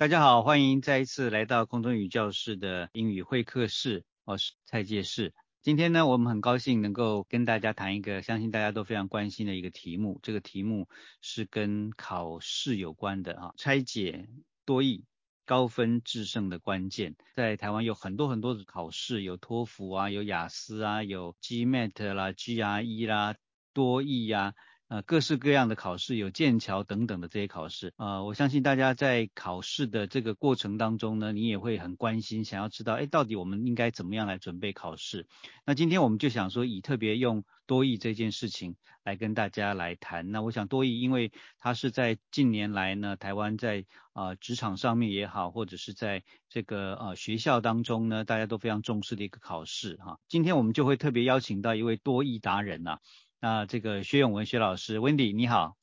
大家好，欢迎再一次来到空中语教室的英语会客室，我是蔡介士。今天呢，我们很高兴能够跟大家谈一个相信大家都非常关心的一个题目，这个题目是跟考试有关的啊，拆解多义高分制胜的关键。在台湾有很多很多的考试，有托福啊，有雅思啊，有 GMAT 啦、GRE 啦、多义呀。呃，各式各样的考试，有剑桥等等的这些考试，呃，我相信大家在考试的这个过程当中呢，你也会很关心，想要知道，哎，到底我们应该怎么样来准备考试？那今天我们就想说，以特别用多益这件事情来跟大家来谈。那我想多益，因为它是在近年来呢，台湾在啊职场上面也好，或者是在这个呃学校当中呢，大家都非常重视的一个考试哈。今天我们就会特别邀请到一位多益达人呐。那这个薛永文薛老师，Wendy 你好，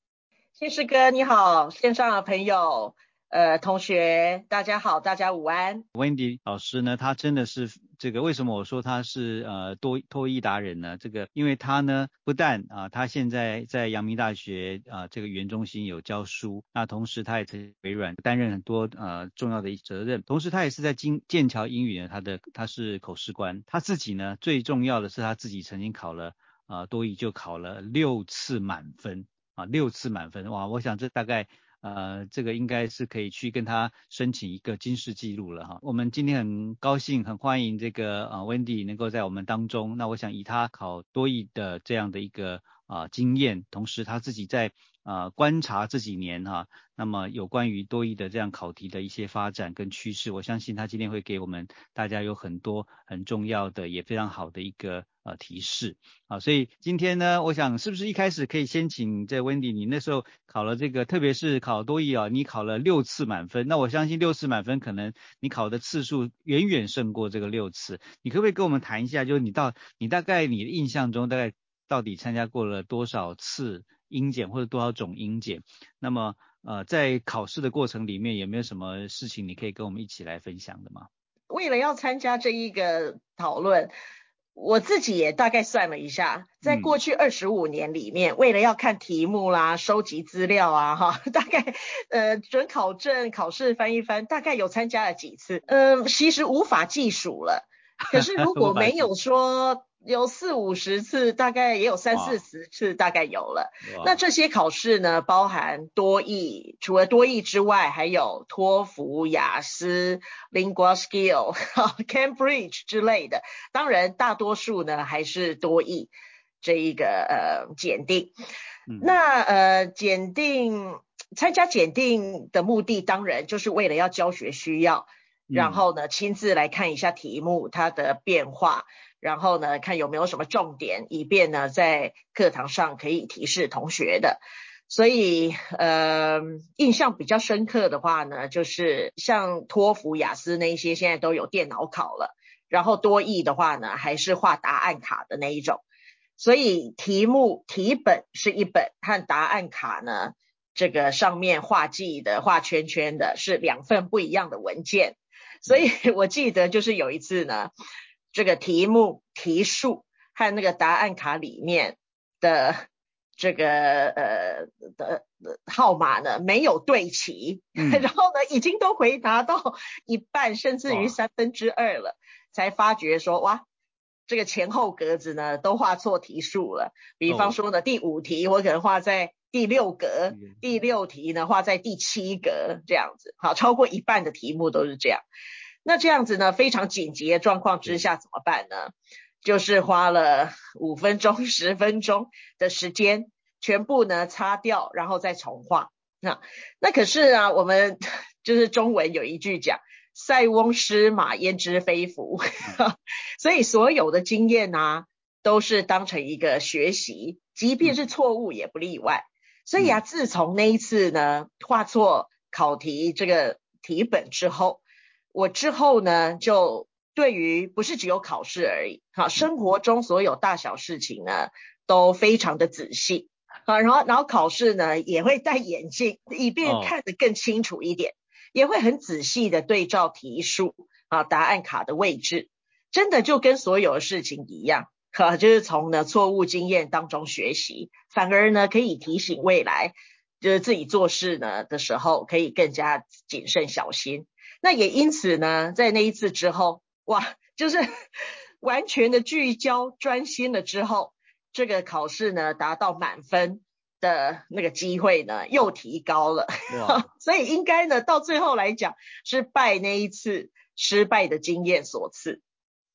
新师哥你好，线上的朋友呃同学大家好，大家午安。Wendy 老师呢，他真的是这个为什么我说他是呃多多益达人呢？这个因为他呢不但啊他现在在阳明大学啊这个语言中心有教书，那同时他也在微软担任很多呃重要的责任，同时他也是在金剑桥英语呢，他的他是口试官，他自己呢最重要的是他自己曾经考了。啊，多益就考了六次满分啊，六次满分哇！我想这大概呃，这个应该是可以去跟他申请一个金氏记录了哈。我们今天很高兴，很欢迎这个啊，Wendy 能够在我们当中。那我想以他考多益的这样的一个啊经验，同时他自己在啊观察这几年哈，那么有关于多益的这样考题的一些发展跟趋势，我相信他今天会给我们大家有很多很重要的也非常好的一个。呃，提示啊，所以今天呢，我想是不是一开始可以先请这 Wendy，你那时候考了这个，特别是考多益啊，你考了六次满分，那我相信六次满分可能你考的次数远远胜过这个六次，你可不可以跟我们谈一下，就是你到你大概你的印象中，大概到底参加过了多少次英检或者多少种英检？那么呃，在考试的过程里面有没有什么事情你可以跟我们一起来分享的吗？为了要参加这一个讨论。我自己也大概算了一下，在过去二十五年里面，为了要看题目啦、收集资料啊，哈，大概呃准考证考试翻一翻，大概有参加了几次，嗯，其实无法计数了。可是如果没有说。有四五十次，大概也有三四十次，大概有了。那这些考试呢，包含多译，除了多译之外，还有托福、雅思、Lingua Skill、Cambridge 之类的。当然，大多数呢还是多译这一个呃检定。那呃检定参加检定的目的，当然就是为了要教学需要，然后呢亲自来看一下题目它的变化。然后呢，看有没有什么重点，以便呢在课堂上可以提示同学的。所以，呃，印象比较深刻的话呢，就是像托福、雅思那一些，现在都有电脑考了。然后多译的话呢，还是画答案卡的那一种。所以题目题本是一本，和答案卡呢，这个上面画记的、画圈圈的是两份不一样的文件。所以 我记得就是有一次呢。这个题目题数和那个答案卡里面的这个呃的号码呢没有对齐，然后呢已经都回答到一半，甚至于三分之二了，才发觉说哇，这个前后格子呢都画错题数了。比方说呢，第五题我可能画在第六格，第六题呢画在第七格这样子，好，超过一半的题目都是这样。那这样子呢？非常紧急的状况之下怎么办呢？就是花了五分钟、十分钟的时间，全部呢擦掉，然后再重画。那那可是啊，我们 就是中文有一句讲“塞翁失马，焉知非福”，所以所有的经验啊，都是当成一个学习，即便是错误也不例外。所以啊，自从那一次呢画错考题这个题本之后，我之后呢，就对于不是只有考试而已，哈，生活中所有大小事情呢，都非常的仔细，啊，然后然后考试呢也会戴眼镜，以便看得更清楚一点，也会很仔细的对照题数，啊，答案卡的位置，真的就跟所有的事情一样，哈，就是从呢错误经验当中学习，反而呢可以提醒未来。就是自己做事呢的时候可以更加谨慎小心。那也因此呢，在那一次之后，哇，就是 完全的聚焦专心了之后，这个考试呢达到满分的那个机会呢又提高了。所以应该呢到最后来讲，是拜那一次失败的经验所赐。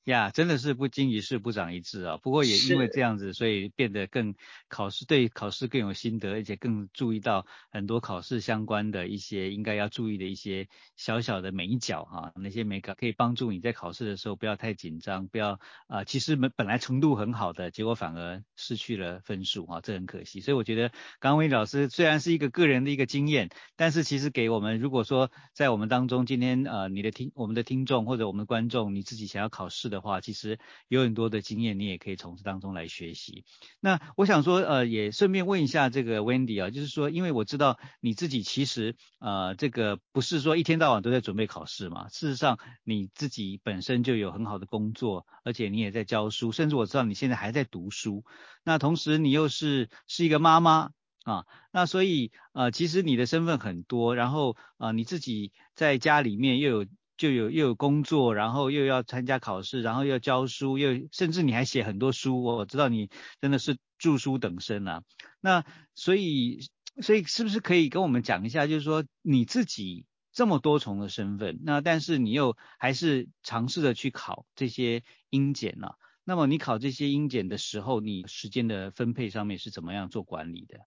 呀，真的是不经一事不长一智啊！不过也因为这样子，所以变得更考试对考试更有心得，而且更注意到很多考试相关的一些应该要注意的一些小小的美角哈，那些美角可以帮助你在考试的时候不要太紧张，不要啊，其实本本来程度很好的，结果反而失去了分数啊，这很可惜。所以我觉得刚威老师虽然是一个个人的一个经验，但是其实给我们如果说在我们当中今天呃你的听我们的听众或者我们的观众你自己想要考试。的话，其实有很多的经验，你也可以从这当中来学习。那我想说，呃，也顺便问一下这个 Wendy 啊，就是说，因为我知道你自己其实，呃，这个不是说一天到晚都在准备考试嘛。事实上，你自己本身就有很好的工作，而且你也在教书，甚至我知道你现在还在读书。那同时，你又是是一个妈妈啊，那所以，呃，其实你的身份很多，然后，呃，你自己在家里面又有。就有又有工作，然后又要参加考试，然后又要教书，又甚至你还写很多书。我知道你真的是著书等身啊。那所以所以是不是可以跟我们讲一下，就是说你自己这么多重的身份，那但是你又还是尝试着去考这些英检呢？那么你考这些英检的时候，你时间的分配上面是怎么样做管理的？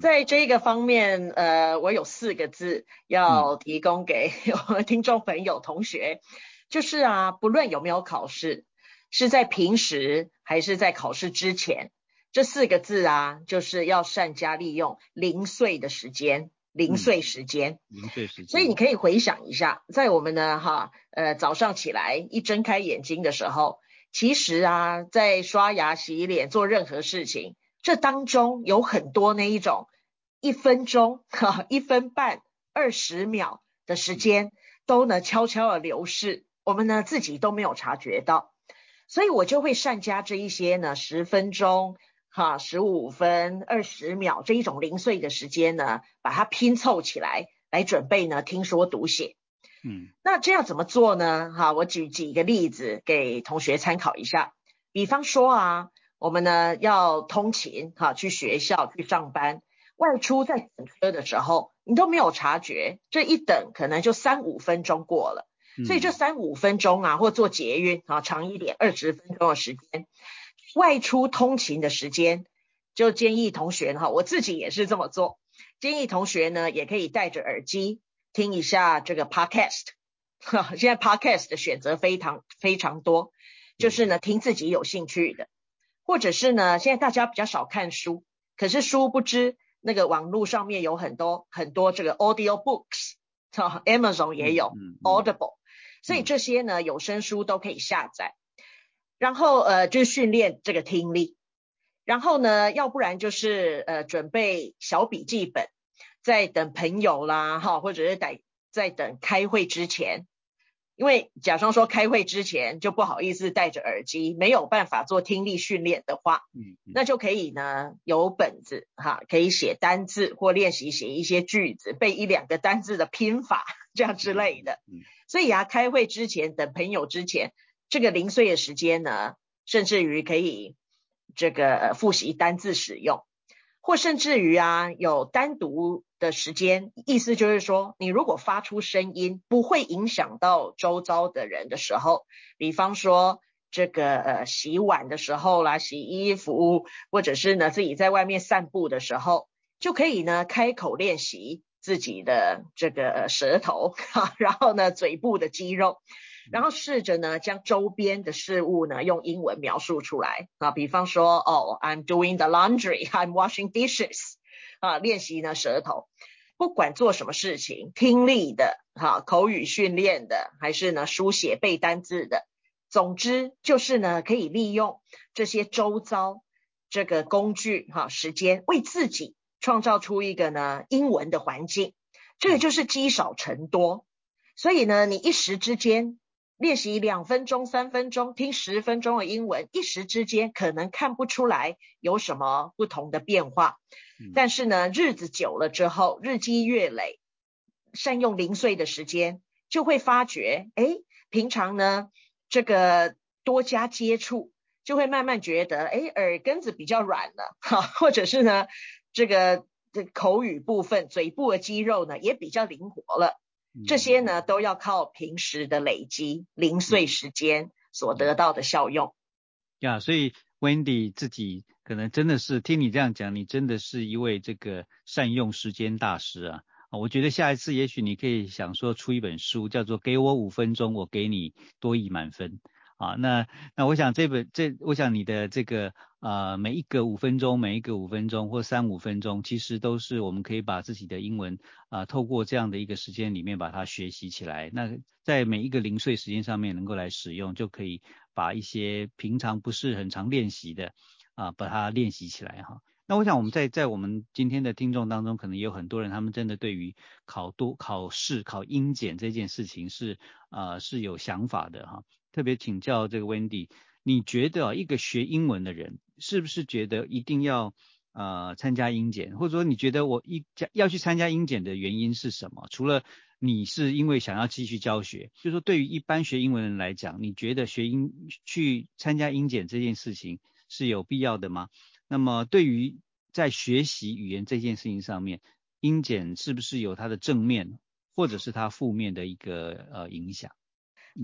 在这个方面，呃，我有四个字要提供给 我们听众朋友、同学，就是啊，不论有没有考试，是在平时还是在考试之前，这四个字啊，就是要善加利用零碎的时间，零碎时间，零碎时。间。所以你可以回想一下，在我们呢，哈，呃，早上起来一睁开眼睛的时候，其实啊，在刷牙、洗脸、做任何事情。这当中有很多那一种一分钟、哈一分半、二十秒的时间，都呢悄悄的流逝，我们呢自己都没有察觉到，所以我就会善加这一些呢十分钟、哈十五分、二十秒这一种零碎的时间呢，把它拼凑起来，来准备呢听说读写。嗯，那这样怎么做呢？哈，我举几个例子给同学参考一下，比方说啊。我们呢要通勤哈，去学校去上班，外出在等车的时候，你都没有察觉，这一等可能就三五分钟过了。所以这三五分钟啊，或做捷运啊，长一点二十分钟的时间，外出通勤的时间，就建议同学哈，我自己也是这么做。建议同学呢，也可以戴着耳机听一下这个 podcast。哈，现在 podcast 的选择非常非常多，就是呢听自己有兴趣的。或者是呢，现在大家比较少看书，可是殊不知那个网络上面有很多很多这个 audio books，Amazon 也有 Audible，所以这些呢有声书都可以下载，然后呃就训练这个听力，然后呢要不然就是呃准备小笔记本，在等朋友啦哈，或者是在在等开会之前。因为假装说开会之前就不好意思戴着耳机，没有办法做听力训练的话，嗯，那就可以呢有本子哈，可以写单字或练习写一些句子，背一两个单字的拼法这样之类的。嗯，所以啊，开会之前等朋友之前，这个零碎的时间呢，甚至于可以这个复习单字使用。或甚至于啊，有单独的时间，意思就是说，你如果发出声音不会影响到周遭的人的时候，比方说这个呃洗碗的时候啦，洗衣服，或者是呢自己在外面散步的时候，就可以呢开口练习自己的这个舌头，然后呢嘴部的肌肉。然后试着呢，将周边的事物呢用英文描述出来。啊，比方说，哦，I'm doing the laundry，I'm washing dishes，啊，练习呢舌头，不管做什么事情，听力的，哈，口语训练的，还是呢书写背单字的，总之就是呢可以利用这些周遭这个工具，哈，时间为自己创造出一个呢英文的环境，这个就是积少成多，所以呢，你一时之间。练习两分钟、三分钟，听十分钟的英文，一时之间可能看不出来有什么不同的变化。但是呢，日子久了之后，日积月累，善用零碎的时间，就会发觉，哎，平常呢，这个多加接触，就会慢慢觉得，哎，耳根子比较软了，哈，或者是呢，这个这口语部分、嘴部的肌肉呢，也比较灵活了。这些呢，都要靠平时的累积，零碎时间所得到的效用。呀，所以 Wendy 自己可能真的是听你这样讲，你真的是一位这个善用时间大师啊！我觉得下一次也许你可以想说出一本书，叫做《给我五分钟，我给你多一满分》。啊，那那我想这本这，我想你的这个呃每一个五分钟，每一个五分钟或三五分钟，其实都是我们可以把自己的英文啊透过这样的一个时间里面把它学习起来。那在每一个零碎时间上面能够来使用，就可以把一些平常不是很常练习的啊把它练习起来哈。那我想我们在在我们今天的听众当中，可能也有很多人，他们真的对于考多考试考英检这件事情是啊是有想法的哈。特别请教这个 Wendy，你觉得一个学英文的人是不是觉得一定要呃参加英检，或者说你觉得我一要去参加英检的原因是什么？除了你是因为想要继续教学，就是说对于一般学英文人来讲，你觉得学英去参加英检这件事情是有必要的吗？那么对于在学习语言这件事情上面，英检是不是有它的正面或者是它负面的一个呃影响？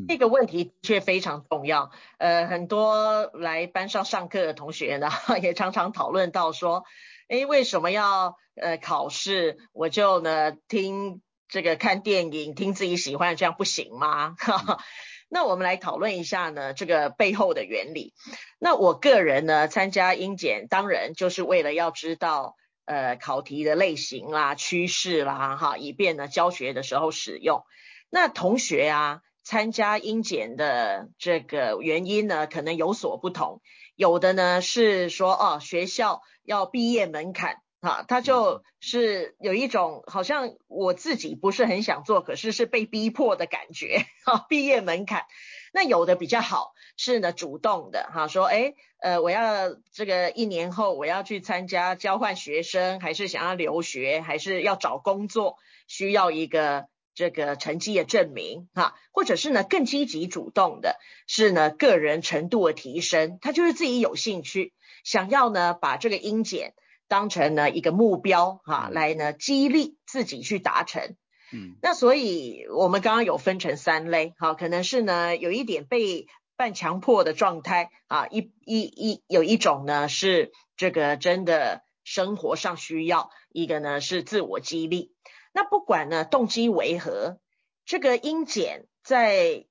这个问题却非常重要，呃，很多来班上上课的同学呢，也常常讨论到说，哎，为什么要呃考试？我就呢听这个看电影，听自己喜欢，这样不行吗？那我们来讨论一下呢这个背后的原理。那我个人呢参加英检，当然就是为了要知道呃考题的类型啦、趋势啦，哈，以便呢教学的时候使用。那同学啊。参加英检的这个原因呢，可能有所不同。有的呢是说，哦，学校要毕业门槛，哈，他就是有一种好像我自己不是很想做，可是是被逼迫的感觉，哈，毕业门槛。那有的比较好，是呢主动的，哈，说，哎，呃，我要这个一年后我要去参加交换学生，还是想要留学，还是要找工作，需要一个。这个成绩的证明，哈，或者是呢更积极主动的，是呢个人程度的提升，他就是自己有兴趣，想要呢把这个英检当成呢一个目标，哈，来呢激励自己去达成。嗯，那所以我们刚刚有分成三类，好，可能是呢有一点被半强迫的状态，啊，一一一有一种呢是这个真的生活上需要，一个呢是自我激励。那不管呢动机为何，这个英检在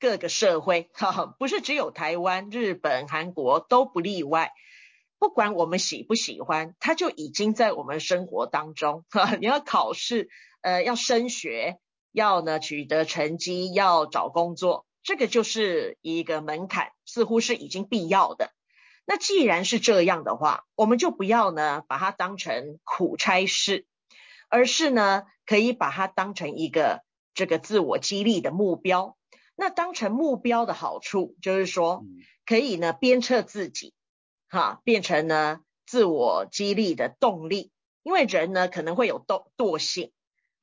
各个社会，哈，不是只有台湾、日本、韩国都不例外。不管我们喜不喜欢，它就已经在我们生活当中。哈，你要考试，呃，要升学，要呢取得成绩，要找工作，这个就是一个门槛，似乎是已经必要的。那既然是这样的话，我们就不要呢把它当成苦差事。而是呢，可以把它当成一个这个自我激励的目标。那当成目标的好处，就是说可以呢鞭策自己，哈，变成呢自我激励的动力。因为人呢可能会有惰惰性，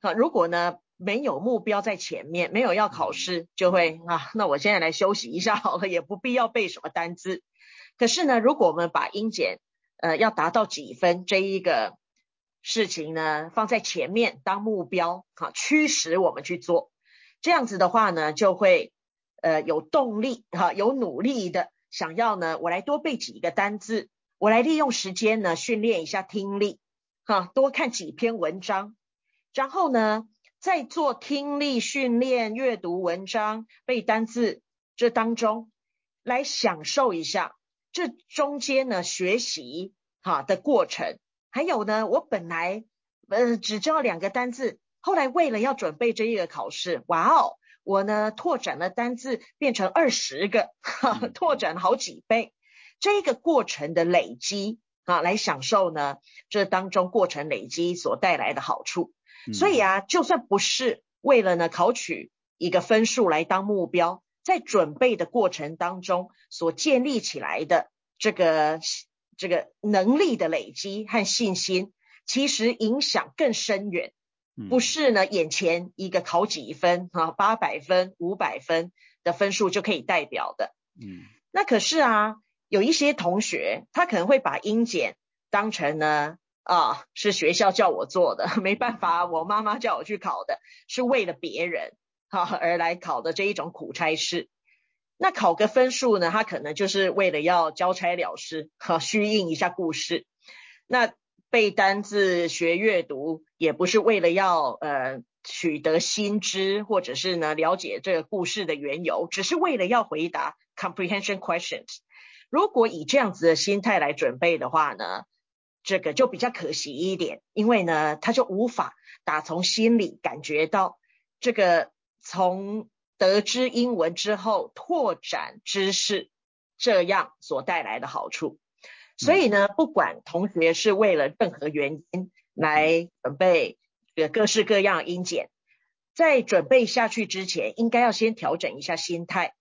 啊，如果呢没有目标在前面，没有要考试，就会啊，那我现在来休息一下好了，也不必要背什么单字。可是呢，如果我们把英检呃要达到几分这一个。事情呢放在前面当目标，哈，驱使我们去做，这样子的话呢，就会呃有动力，哈，有努力的想要呢，我来多背几个单字，我来利用时间呢训练一下听力，哈，多看几篇文章，然后呢，在做听力训练、阅读文章、背单字这当中，来享受一下这中间呢学习哈的过程。还有呢，我本来呃只知道两个单字，后来为了要准备这一个考试，哇哦，我呢拓展了单字变成二十个，拓展了好几倍。这个过程的累积啊，来享受呢这当中过程累积所带来的好处。所以啊，就算不是为了呢考取一个分数来当目标，在准备的过程当中所建立起来的这个这个能力的累积和信心，其实影响更深远，不是呢眼前一个考几分啊，八百分、五百分的分数就可以代表的。嗯，那可是啊，有一些同学他可能会把英检当成呢。啊，是学校叫我做的，没办法，我妈妈叫我去考的，是为了别人哈而来考的这一种苦差事。那考个分数呢，他可能就是为了要交差了事，哈，虚应一下故事。那背单字、学阅读，也不是为了要呃取得新知，或者是呢了解这个故事的缘由，只是为了要回答 comprehension questions。如果以这样子的心态来准备的话呢？这个就比较可惜一点，因为呢，他就无法打从心里感觉到这个从得知英文之后拓展知识这样所带来的好处。所以呢，不管同学是为了任何原因来准备呃各式各样英检，在准备下去之前，应该要先调整一下心态。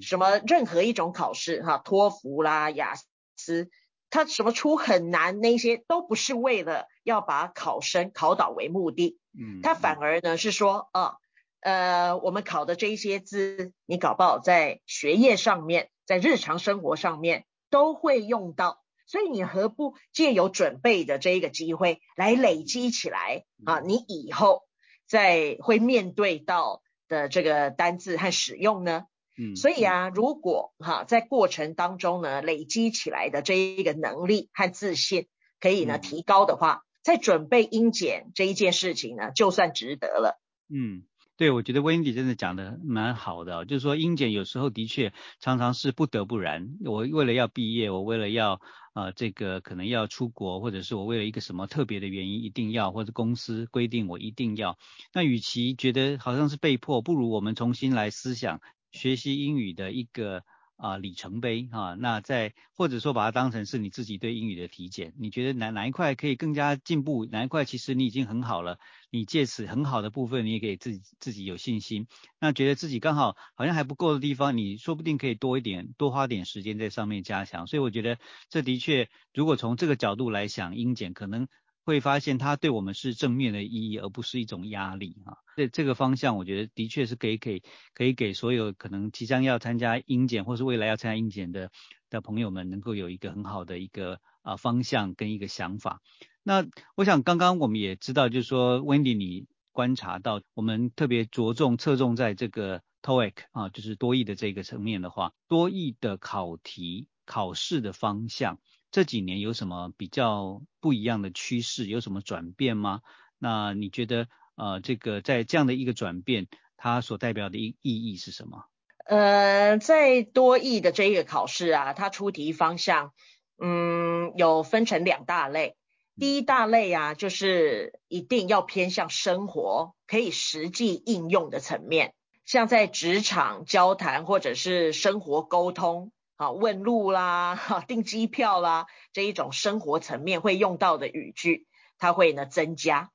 什么任何一种考试哈，托福啦、雅思。它什么出很难，那些都不是为了要把考生考倒为目的，嗯，他反而呢是说啊，呃，我们考的这一些字，你搞不好在学业上面，在日常生活上面都会用到，所以你何不借有准备的这一个机会来累积起来啊？你以后在会面对到的这个单字和使用呢？嗯，所以啊，如果哈在过程当中呢累积起来的这一个能力和自信可以呢提高的话，在准备英检这一件事情呢，就算值得了。嗯，对，我觉得 Wendy 真的讲的蛮好的，就是说英检有时候的确常常是不得不然。我为了要毕业，我为了要呃这个可能要出国，或者是我为了一个什么特别的原因一定要，或者公司规定我一定要。那与其觉得好像是被迫，不如我们重新来思想。学习英语的一个啊里程碑啊，那在或者说把它当成是你自己对英语的体检，你觉得哪哪一块可以更加进步，哪一块其实你已经很好了，你借此很好的部分，你也可以自己自己有信心。那觉得自己刚好好像还不够的地方，你说不定可以多一点，多花点时间在上面加强。所以我觉得这的确，如果从这个角度来想，英检可能。会发现它对我们是正面的意义，而不是一种压力啊。这这个方向，我觉得的确是可以给可以给所有可能即将要参加英检，或是未来要参加英检的的朋友们，能够有一个很好的一个啊方向跟一个想法。那我想刚刚我们也知道，就是说 Wendy 你观察到，我们特别着重侧重在这个 TOEIC 啊，就是多义的这个层面的话，多义的考题考试的方向。这几年有什么比较不一样的趋势？有什么转变吗？那你觉得呃，这个在这样的一个转变，它所代表的意意义是什么？呃，在多义的这一个考试啊，它出题方向，嗯，有分成两大类。第一大类啊，就是一定要偏向生活，可以实际应用的层面，像在职场交谈或者是生活沟通。啊，问路啦，哈，订机票啦，这一种生活层面会用到的语句，它会呢增加。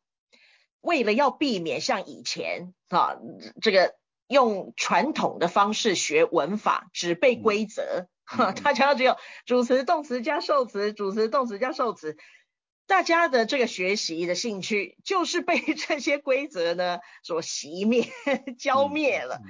为了要避免像以前啊，这个用传统的方式学文法，只背规则，哈，大家只有主词、动词加受词，主词、动词加受词。大家的这个学习的兴趣就是被 这些规则呢所熄灭、浇灭了，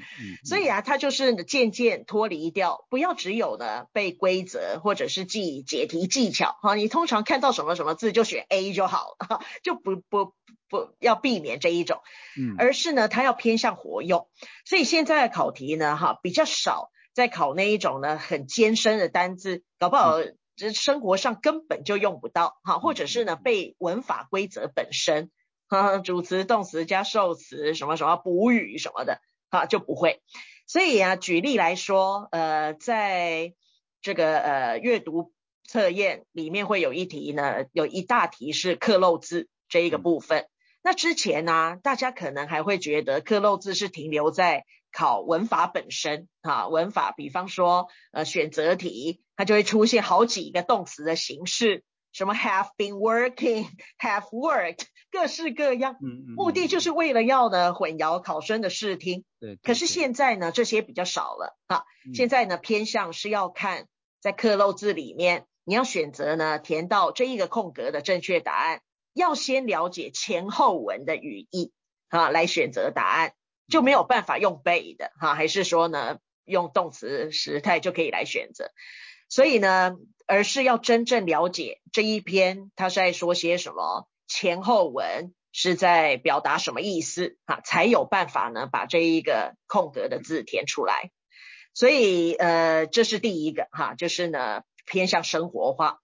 所以啊，它就是渐渐脱离掉，不要只有呢背规则或者是记解题技巧哈，你通常看到什么什么字就选 A 就好了，就不不不要避免这一种，嗯，而是呢它要偏向活用，所以现在的考题呢哈比较少在考那一种呢很艰深的单字，搞不好。这生活上根本就用不到，哈，或者是呢背文法规则本身，哈，主词、动词加受词，什么什么补语什么的，哈，就不会。所以啊，举例来说，呃，在这个呃阅读测验里面会有一题呢，有一大题是刻漏字这一个部分。那之前呢，大家可能还会觉得刻漏字是停留在。考文法本身，哈，文法，比方说，呃，选择题，它就会出现好几个动词的形式，什么 have been working, have worked，各式各样，嗯嗯，目的就是为了要呢混淆考生的视听。对。可是现在呢，这些比较少了啊，现在呢偏向是要看在刻漏字里面，你要选择呢填到这一个空格的正确答案，要先了解前后文的语义啊，来选择答案，就没有办法用背的哈，还是说呢用动词时态就可以来选择。所以呢，而是要真正了解这一篇他是在说些什么，前后文是在表达什么意思啊，才有办法呢把这一个空格的字填出来。所以呃，这是第一个哈，就是呢偏向生活化。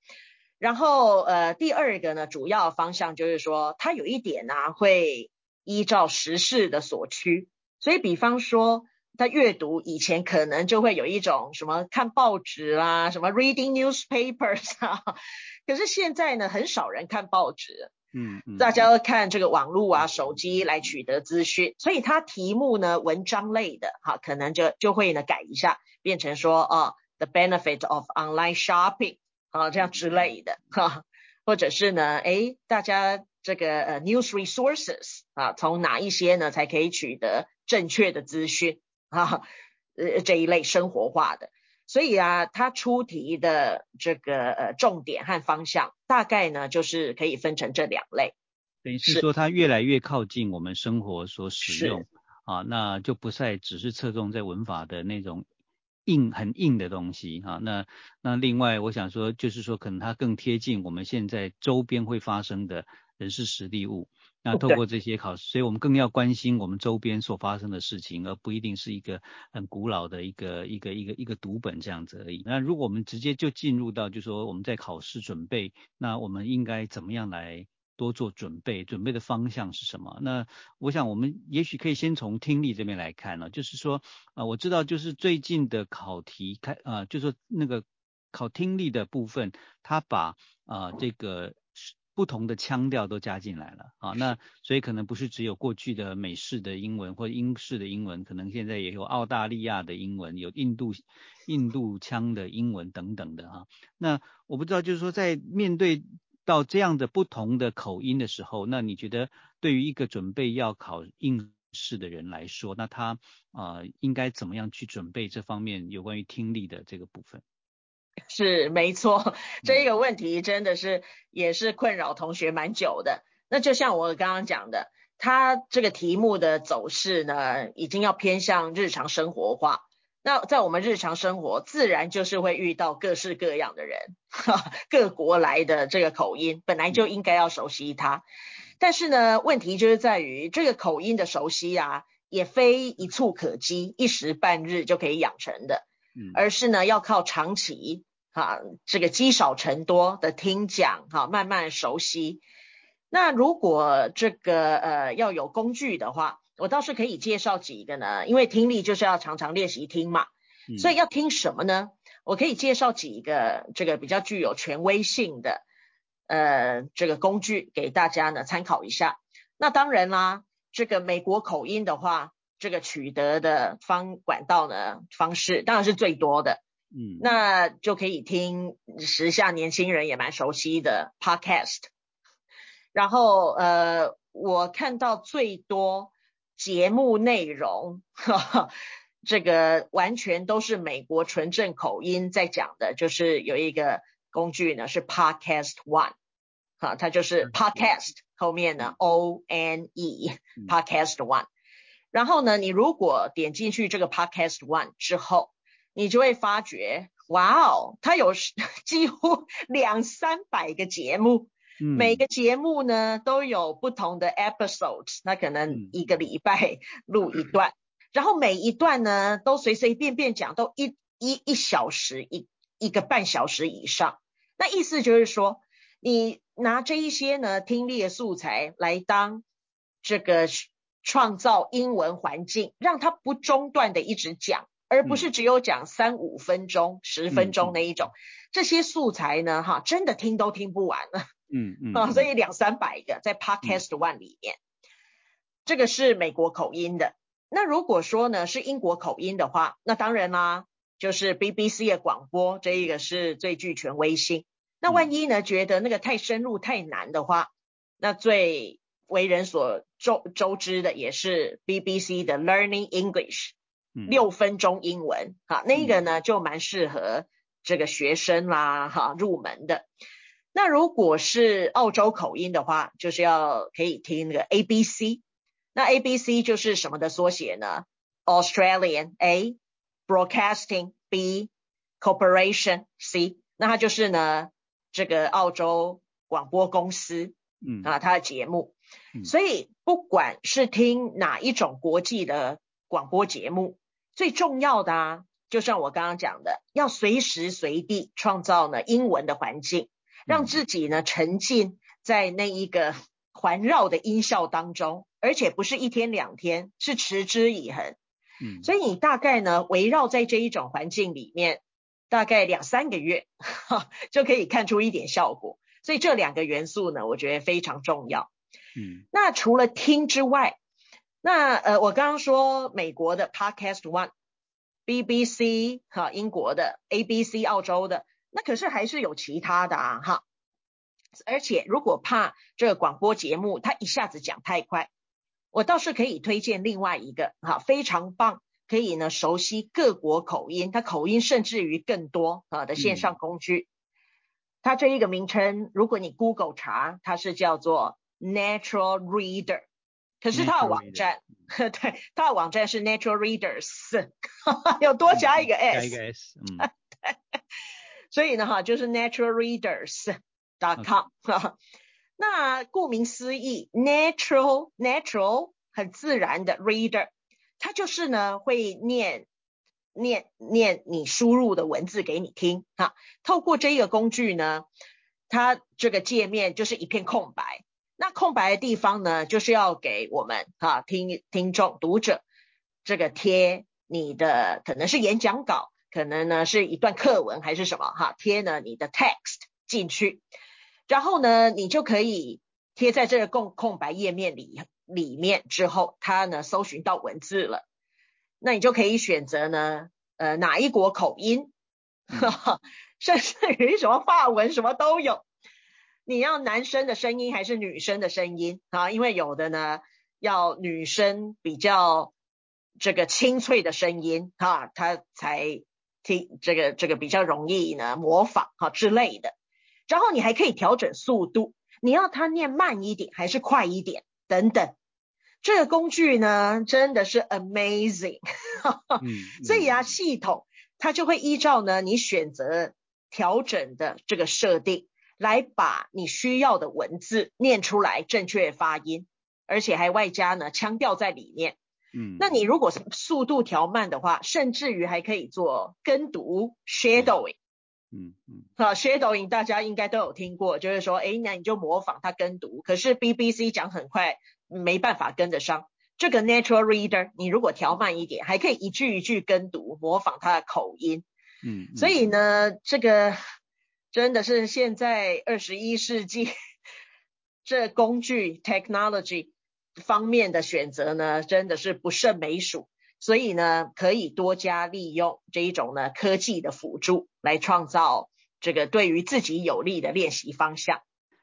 然后呃，第二个呢，主要方向就是说，它有一点呢会依照时事的所趋，所以比方说。他阅读以前可能就会有一种什么看报纸啦，什么 reading newspapers 啊，可是现在呢，很少人看报纸，嗯嗯，大家要看这个网络啊、手机来取得资讯，所以它题目呢，文章类的哈，可能就就会呢改一下，变成说啊，the benefit of online shopping 啊这样之类的哈，或者是呢，哎，大家这个呃 news resources 啊，从哪一些呢才可以取得正确的资讯？啊，呃，这一类生活化的，所以啊，它出题的这个呃重点和方向，大概呢就是可以分成这两类。等于是说，它越来越靠近我们生活所使用啊，那就不再只是侧重在文法的那种硬很硬的东西啊。那那另外，我想说，就是说，可能它更贴近我们现在周边会发生的人事实地物。那透过这些考试，所以我们更要关心我们周边所发生的事情，而不一定是一个很古老的一个一个一个一个读本这样子而已。那如果我们直接就进入到，就说我们在考试准备，那我们应该怎么样来多做准备？准备的方向是什么？那我想我们也许可以先从听力这边来看呢，就是说啊，我知道就是最近的考题开啊，就说那个考听力的部分，他把啊这个。不同的腔调都加进来了啊，那所以可能不是只有过去的美式的英文或英式的英文，可能现在也有澳大利亚的英文，有印度印度腔的英文等等的哈。那我不知道，就是说在面对到这样的不同的口音的时候，那你觉得对于一个准备要考应试的人来说，那他啊应该怎么样去准备这方面有关于听力的这个部分？是没错，这一个问题真的是也是困扰同学蛮久的。那就像我刚刚讲的，它这个题目的走势呢，已经要偏向日常生活化。那在我们日常生活，自然就是会遇到各式各样的人，各国来的这个口音，本来就应该要熟悉它。但是呢，问题就是在于这个口音的熟悉啊，也非一蹴可及，一时半日就可以养成的。而是呢，要靠长期哈，这个积少成多的听讲哈，慢慢熟悉。那如果这个呃要有工具的话，我倒是可以介绍几个呢，因为听力就是要常常练习听嘛，所以要听什么呢？我可以介绍几个这个比较具有权威性的呃这个工具给大家呢参考一下。那当然啦，这个美国口音的话。这个取得的方管道呢方式当然是最多的，嗯，那就可以听时下年轻人也蛮熟悉的 podcast，然后呃，我看到最多节目内容，这个完全都是美国纯正口音在讲的，就是有一个工具呢是 podcast one，哈，它就是 podcast 后面呢 o n e podcast one。然后呢，你如果点进去这个 Podcast One 之后，你就会发觉，哇哦，它有 几乎两三百个节目，每个节目呢都有不同的 episodes，那可能一个礼拜录一段，然后每一段呢都随随便便讲，都一一一小时一一个半小时以上。那意思就是说，你拿这一些呢听力的素材来当这个。创造英文环境，让他不中断的一直讲，而不是只有讲三五分钟、十分钟那一种。这些素材呢，哈，真的听都听不完了。嗯嗯。啊，所以两三百个在 Podcast One 里面，这个是美国口音的。那如果说呢是英国口音的话，那当然啦，就是 BBC 的广播，这一个是最具权威性。那万一呢觉得那个太深入太难的话，那最为人所周周知的也是 BBC 的 Learning English，六分钟英文，哈，那个呢就蛮适合这个学生啦，哈，入门的。那如果是澳洲口音的话，就是要可以听那个 ABC。那 ABC 就是什么的缩写呢？Australian A Broadcasting B Corporation C。那它就是呢这个澳洲广播公司，嗯啊，它的节目。所以不管是听哪一种国际的广播节目，最重要的啊，就像我刚刚讲的，要随时随地创造呢英文的环境。让自己呢沉浸在那一个环绕的音效当中，而且不是一天两天，是持之以恒。嗯，所以你大概呢围绕在这一种环境里面，大概两三个月，哈，就可以看出一点效果。所以这两个元素呢，我觉得非常重要。嗯，那除了听之外，那呃，我刚刚说美国的 Podcast One，BBC 哈，英国的 ABC，澳洲的。那可是还是有其他的啊，哈！而且如果怕这个广播节目它一下子讲太快，我倒是可以推荐另外一个哈，非常棒，可以呢熟悉各国口音，它口音甚至于更多啊的线上工具。它这一个名称，如果你 Google 查，它是叫做 Natural Reader，可是它的网站，对，它的网站是 Natural Readers，有多加一个 s，加一个 s，嗯。所以呢，哈，就是 naturalreaders.com 哈。那顾名思义，natural natural 很自然的 reader，它就是呢会念念念你输入的文字给你听哈。透过这一个工具呢，它这个界面就是一片空白。那空白的地方呢，就是要给我们哈听听众读者这个贴你的可能是演讲稿。可能呢是一段课文还是什么哈，贴呢你的 text 进去，然后呢你就可以贴在这个空空白页面里里面之后，它呢搜寻到文字了，那你就可以选择呢呃哪一国口音，甚至于什么法文什么都有，你要男生的声音还是女生的声音啊？因为有的呢要女生比较这个清脆的声音哈，它才。听这个这个比较容易呢模仿哈之类的，然后你还可以调整速度，你要它念慢一点还是快一点等等。这个工具呢真的是 amazing，所以啊系统它就会依照呢你选择调整的这个设定，来把你需要的文字念出来正确发音，而且还外加呢腔调在里面。嗯，那你如果速度调慢的话，甚至于还可以做跟读 shadowing。嗯嗯，好，shadowing 大家应该都有听过，就是说，哎，那你就模仿他跟读。可是 BBC 讲很快，没办法跟得上。这个 natural reader，你如果调慢一点，还可以一句一句跟读，模仿他的口音。嗯，所以呢，这个真的是现在二十一世纪这工具 technology。方面的选择呢，真的是不胜枚数，所以呢，可以多加利用这一种呢科技的辅助，来创造这个对于自己有利的练习方向。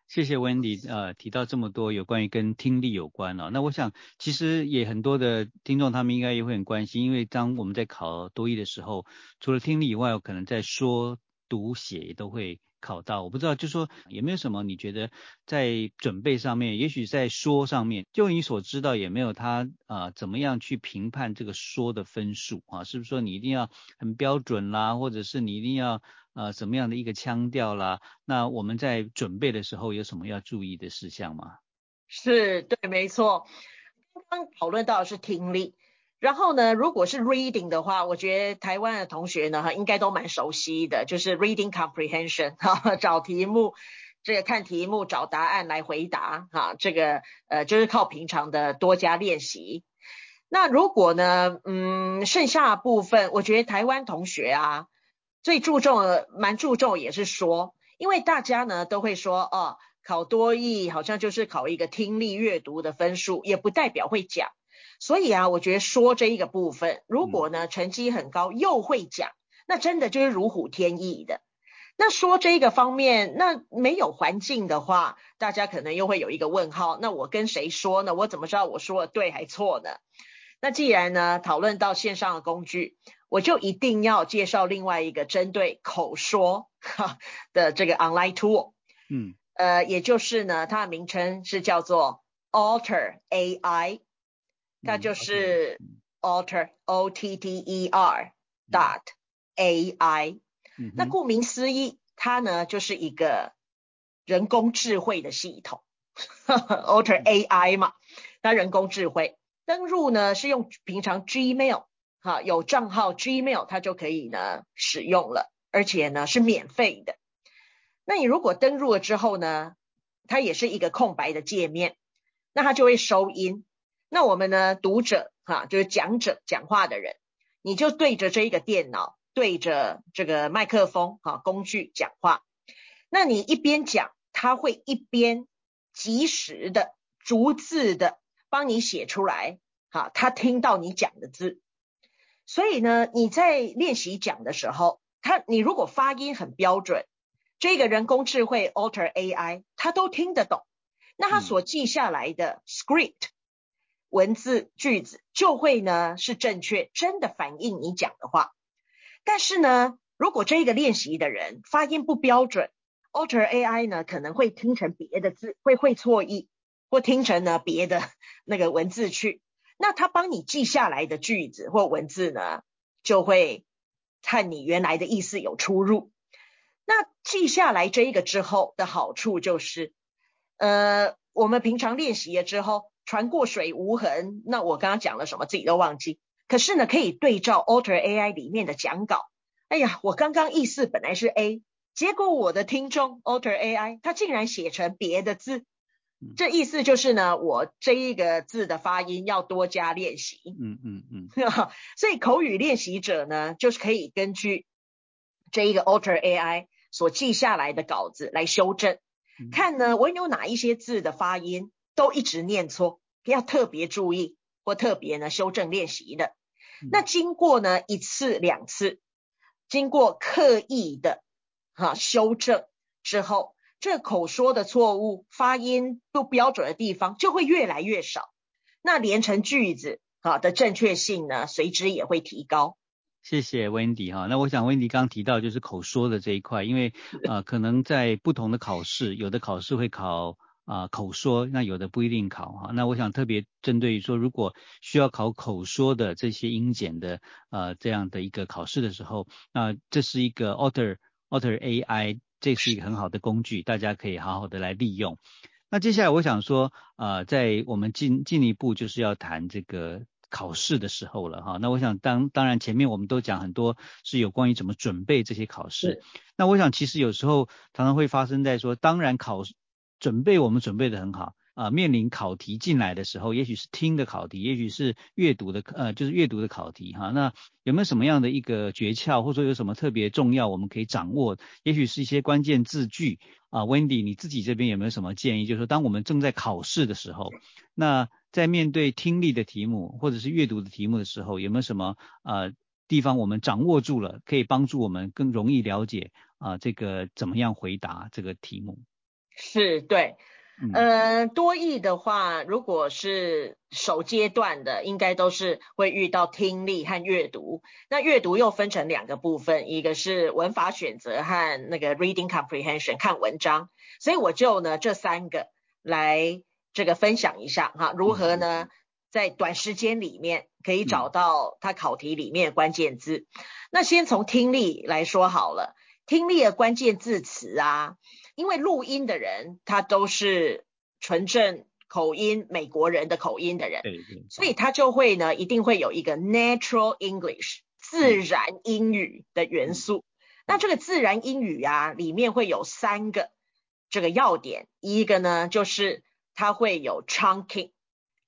谢谢 Wendy，呃，提到这么多有关于跟听力有关了，那我想其实也很多的听众他们应该也会很关心，因为当我们在考多译的时候，除了听力以外，可能在说、读、写都会。考到我不知道，就说有没有什么你觉得在准备上面，也许在说上面，就你所知道，也没有他啊怎么样去评判这个说的分数啊？是不是说你一定要很标准啦，或者是你一定要呃什么样的一个腔调啦？那我们在准备的时候有什么要注意的事项吗？是对，没错，刚刚讨论到的是听力。然后呢，如果是 reading 的话，我觉得台湾的同学呢，哈，应该都蛮熟悉的，就是 reading comprehension，哈，找题目，这个看题目找答案来回答，哈，这个呃就是靠平常的多加练习。那如果呢，嗯，剩下部分，我觉得台湾同学啊，最注重的，蛮注重也是说，因为大家呢都会说，哦，考多译好像就是考一个听力阅读的分数，也不代表会讲。所以啊，我觉得说这一个部分，如果呢成绩很高又会讲，那真的就是如虎添翼的。那说这个方面，那没有环境的话，大家可能又会有一个问号。那我跟谁说呢？我怎么知道我说的对还错呢？那既然呢讨论到线上的工具，我就一定要介绍另外一个针对口说哈 的这个 online tool。嗯，呃，也就是呢，它的名称是叫做 Alter AI，它就是 Alter O T T E R dot A I。那顾名思义，它呢就是一个人工智慧的系统，Alter AI 嘛，那人工智慧登入呢是用平常 Gmail 哈有账号 Gmail 它就可以呢使用了，而且呢是免费的。那你如果登入了之后呢，它也是一个空白的界面，那它就会收音。那我们呢读者哈就是讲者讲话的人，你就对着这一个电脑。对着这个麦克风哈工具讲话，那你一边讲，他会一边及时的逐字的帮你写出来，哈，他听到你讲的字，所以呢，你在练习讲的时候，他你如果发音很标准，这个人工智慧 Alter AI 他都听得懂，那他所记下来的 script 文字句子就会呢是正确，真的反映你讲的话。但是呢，如果这个练习的人发音不标准，Alter AI 呢可能会听成别的字，会会错意，或听成呢别的 那个文字去。那他帮你记下来的句子或文字呢，就会和你原来的意思有出入。那记下来这一个之后的好处就是，呃，我们平常练习了之后，船过水无痕。那我刚刚讲了什么，自己都忘记。可是呢，可以对照 Alter AI 里面的讲稿。哎呀，我刚刚意思本来是 A，结果我的听众 Alter AI 它竟然写成别的字。这意思就是呢，我这一个字的发音要多加练习。嗯嗯嗯。所以口语练习者呢，就是可以根据这一个 Alter AI 所记下来的稿子来修正，看呢我有哪一些字的发音都一直念错，要特别注意或特别呢修正练习的。那经过呢一次两次，经过刻意的哈修正之后，这口说的错误、发音不标准的地方就会越来越少。那连成句子哈的正确性呢，随之也会提高。谢谢 Wendy 哈。那我想 Wendy 刚提到就是口说的这一块，因为呃可能在不同的考试，有的考试会考。啊，口说那有的不一定考哈，那我想特别针对说，如果需要考口说的这些英检的呃这样的一个考试的时候，那这是一个 Alter Alter AI，这是一个很好的工具，大家可以好好的来利用。那接下来我想说，呃，在我们进进一步就是要谈这个考试的时候了哈。那我想当当然前面我们都讲很多是有关于怎么准备这些考试，那我想其实有时候常常会发生在说，当然考。准备我们准备的很好啊，面临考题进来的时候，也许是听的考题，也许是阅读的呃，就是阅读的考题哈。那有没有什么样的一个诀窍，或者说有什么特别重要我们可以掌握？也许是一些关键字句啊，Wendy 你自己这边有没有什么建议？就是说当我们正在考试的时候，那在面对听力的题目或者是阅读的题目的时候，有没有什么呃地方我们掌握住了，可以帮助我们更容易了解啊这个怎么样回答这个题目？是对，呃，多义的话，如果是首阶段的，应该都是会遇到听力和阅读。那阅读又分成两个部分，一个是文法选择和那个 reading comprehension 看文章。所以我就呢这三个来这个分享一下哈，如何呢在短时间里面可以找到它考题里面关键字。那先从听力来说好了，听力的关键字词啊。因为录音的人他都是纯正口音美国人的口音的人，所以他就会呢一定会有一个 natural English 自然英语的元素。那这个自然英语啊里面会有三个这个要点，一个呢就是它会有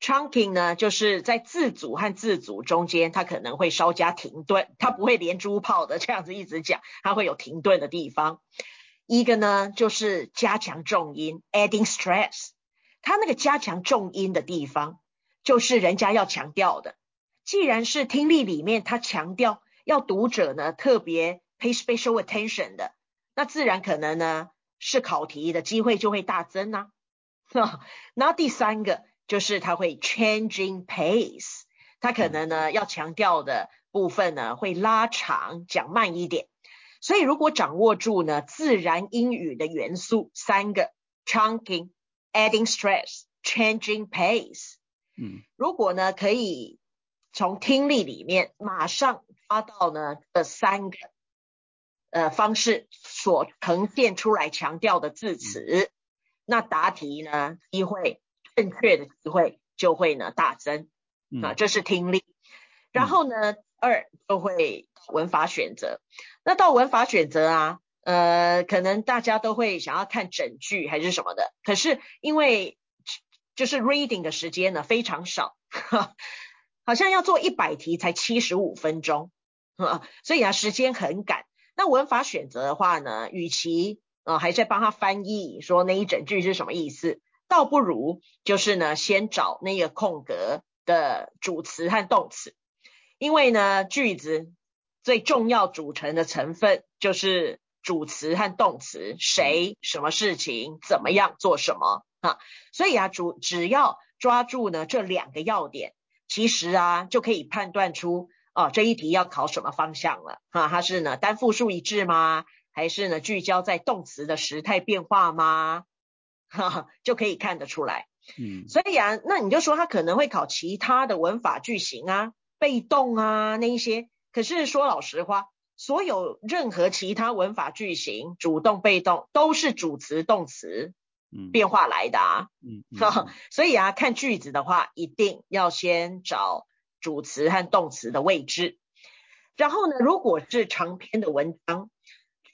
Chunking 呢就是在字组和字组中间它可能会稍加停顿，它不会连珠炮的这样子一直讲，它会有停顿的地方。一个呢，就是加强重音，adding stress。它那个加强重音的地方，就是人家要强调的。既然是听力里面，他强调要读者呢特别 pay special attention 的，那自然可能呢是考题的机会就会大增啊。然后第三个就是它会 changing pace，它可能呢要强调的部分呢会拉长，讲慢一点。所以如果掌握住呢自然英语的元素三个 chunking、adding stress、changing pace，嗯，如果呢可以从听力里面马上抓到呢这三个呃方式所呈现出来强调的字词。那答题呢，机会正确的机会就会呢大增啊，这是听力。然后呢，二就会文法选择。那到文法选择啊，呃，可能大家都会想要看整句还是什么的。可是因为就是 reading 的时间呢非常少，好像要做一百题才七十五分钟啊，所以啊时间很赶。那文法选择的话呢，与其啊，还在帮他翻译，说那一整句是什么意思？倒不如就是呢，先找那个空格的主词和动词，因为呢，句子最重要组成的成分就是主词和动词，谁、什么事情、怎么样、做什么啊？所以啊，主只要抓住呢这两个要点，其实啊就可以判断出啊这一题要考什么方向了啊？它是呢单复数一致吗？还是呢，聚焦在动词的时态变化吗？哈哈，就可以看得出来。嗯，所以啊，那你就说他可能会考其他的文法句型啊、被动啊那一些。可是说老实话，所有任何其他文法句型，主动、被动都是主词、动词变化来的啊。嗯，所以啊，看句子的话，一定要先找主词和动词的位置。然后呢，如果是长篇的文章。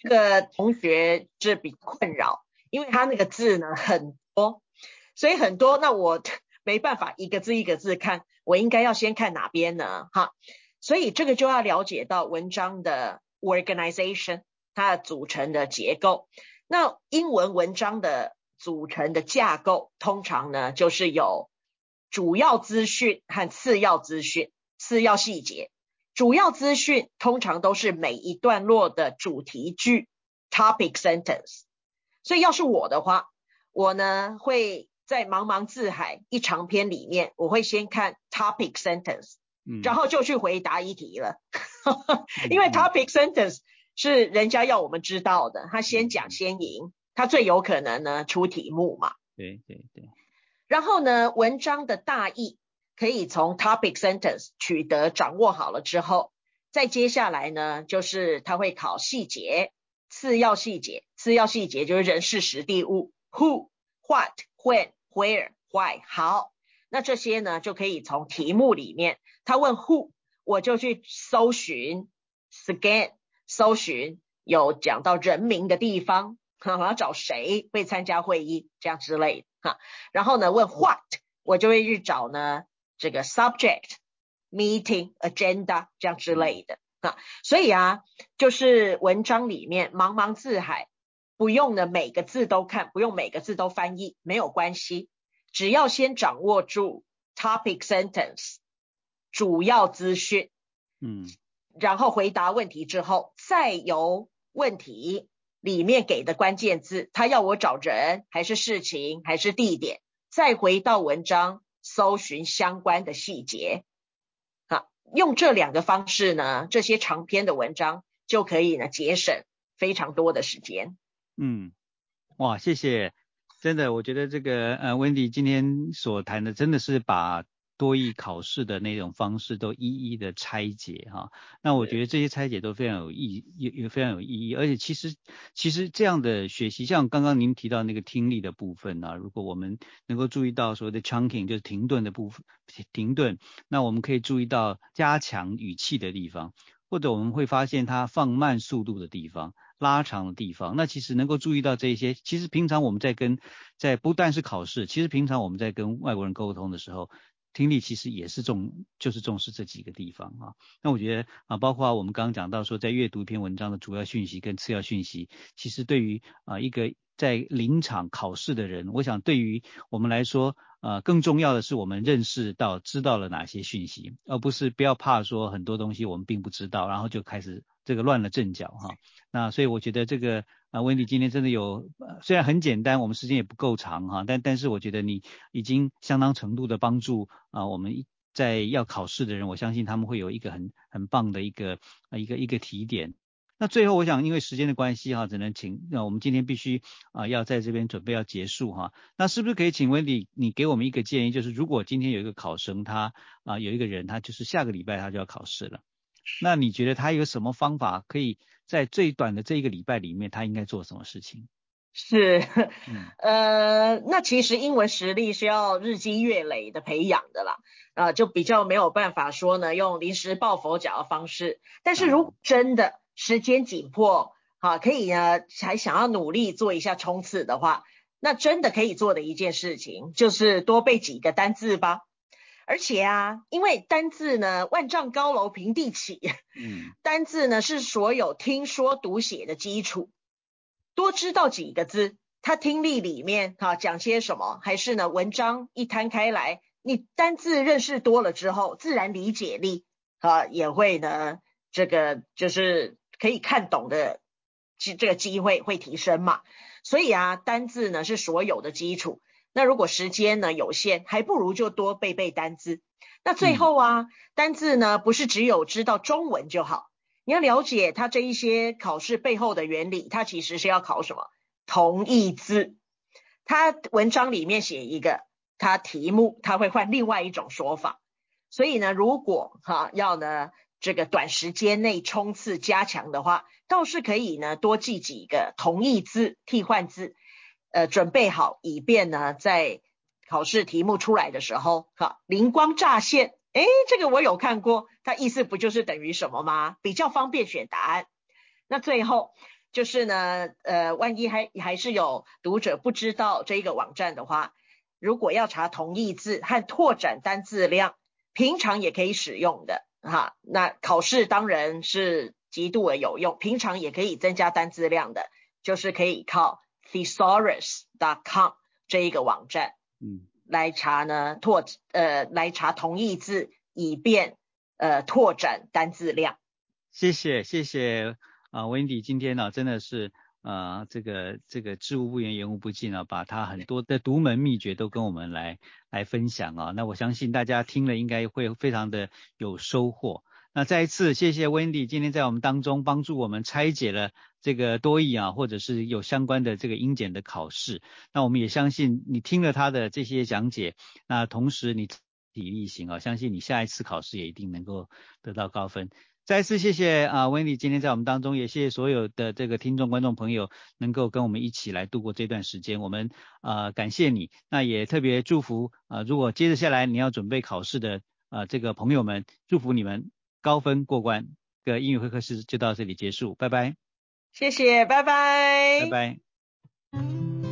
这个同学是比较困扰，因为它那个字呢很多，所以很多，那我 没办法一个字一个字看，我应该要先看哪边呢？哈，所以这个就要了解到文章的 organization 它的组成的结构。那英文文章的组成的架构，通常呢就是有主要资讯和次要资讯、次要细节。主要资讯通常都是每一段落的主题句 （topic sentence）。所以要是我的话，我呢会在茫茫字海一长篇里面，我会先看 topic sentence，然后就去回答一题了。因为 topic sentence 是人家要我们知道的，他先讲先赢，他最有可能呢出题目嘛。对对对。然后呢，文章的大意。可以从 topic sentence 取得掌握好了之后，再接下来呢，就是他会考细节，次要细节，次要细节就是人事实地物，who、what、when、where、why。好，那这些呢就可以从题目里面，他问 who，我就去搜寻，scan 搜寻有讲到人名的地方，哈我要找谁会参加会议这样之类的哈。然后呢问 what，我就会去找呢。这个 subject meeting agenda 这样之类的啊，所以啊，就是文章里面茫茫字海，不用呢每个字都看，不用每个字都翻译，没有关系，只要先掌握住 topic sentence 主要资讯，嗯，然后回答问题之后，再由问题里面给的关键字，他要我找人还是事情还是地点，再回到文章。搜寻相关的细节，好，用这两个方式呢，这些长篇的文章就可以呢节省非常多的时间。嗯，哇，谢谢，真的，我觉得这个呃温迪今天所谈的真的是把。多义考试的那种方式都一一的拆解哈，那我觉得这些拆解都非常有意，也也非常有意义。而且其实其实这样的学习，像刚刚您提到那个听力的部分啊，如果我们能够注意到所谓的 chunking 就是停顿的部分，停顿，那我们可以注意到加强语气的地方，或者我们会发现它放慢速度的地方，拉长的地方。那其实能够注意到这些，其实平常我们在跟在不但是考试，其实平常我们在跟外国人沟通的时候。听力其实也是重，就是重视这几个地方啊。那我觉得啊，包括我们刚刚讲到说，在阅读一篇文章的主要讯息跟次要讯息，其实对于啊一个在临场考试的人，我想对于我们来说，呃，更重要的是我们认识到知道了哪些讯息，而不是不要怕说很多东西我们并不知道，然后就开始。这个乱了阵脚哈。那所以我觉得这个啊，温迪今天真的有，虽然很简单，我们时间也不够长哈，但但是我觉得你已经相当程度的帮助啊，我们在要考试的人，我相信他们会有一个很很棒的一个一个一个提点。那最后我想因为时间的关系哈，只能请那我们今天必须啊要在这边准备要结束哈。那是不是可以请温迪你给我们一个建议，就是如果今天有一个考生他啊有一个人他就是下个礼拜他就要考试了。那你觉得他有什么方法可以在最短的这一个礼拜里面，他应该做什么事情？是，呃，那其实英文实力是要日积月累的培养的啦，啊，就比较没有办法说呢，用临时抱佛脚的方式。但是如果真的时间紧迫，好，可以呢，还想要努力做一下冲刺的话，那真的可以做的一件事情，就是多背几个单字吧。而且啊，因为单字呢，万丈高楼平地起，嗯，单字呢是所有听说读写的基础，多知道几个字，他听力里面哈讲些什么，还是呢文章一摊开来，你单字认识多了之后，自然理解力啊也会呢，这个就是可以看懂的机这个机会会提升嘛，所以啊，单字呢是所有的基础。那如果时间呢有限，还不如就多背背单字。那最后啊，单字呢不是只有知道中文就好，你要了解它这一些考试背后的原理。它其实是要考什么同义字？它文章里面写一个，它题目它会换另外一种说法。所以呢，如果哈要呢这个短时间内冲刺加强的话，倒是可以呢多记几个同义字替换字。呃，准备好，以便呢，在考试题目出来的时候，哈，灵光乍现，哎，这个我有看过，它意思不就是等于什么吗？比较方便选答案。那最后就是呢，呃，万一还还是有读者不知道这个网站的话，如果要查同义字和拓展单字量，平常也可以使用的，哈。那考试当然是极度的有用，平常也可以增加单字量的，就是可以靠。thesaurus.com 这一个网站，嗯，来查呢拓呃来查同义字，以便呃拓展单字量。谢谢谢谢啊，Wendy 今天呢真的是啊这个这个知无不言言无不尽啊，把他很多的独门秘诀都跟我们来来分享啊。那我相信大家听了应该会非常的有收获。那再一次谢谢 Wendy 今天在我们当中帮助我们拆解了这个多义啊，或者是有相关的这个英检的考试。那我们也相信你听了他的这些讲解，那同时你体力行啊，相信你下一次考试也一定能够得到高分。再次谢谢啊 Wendy 今天在我们当中，也谢谢所有的这个听众观众朋友能够跟我们一起来度过这段时间。我们啊感谢你，那也特别祝福啊如果接着下来你要准备考试的啊这个朋友们，祝福你们。高分过关，个英语会客室就到这里结束，拜拜。谢谢，拜拜。拜拜。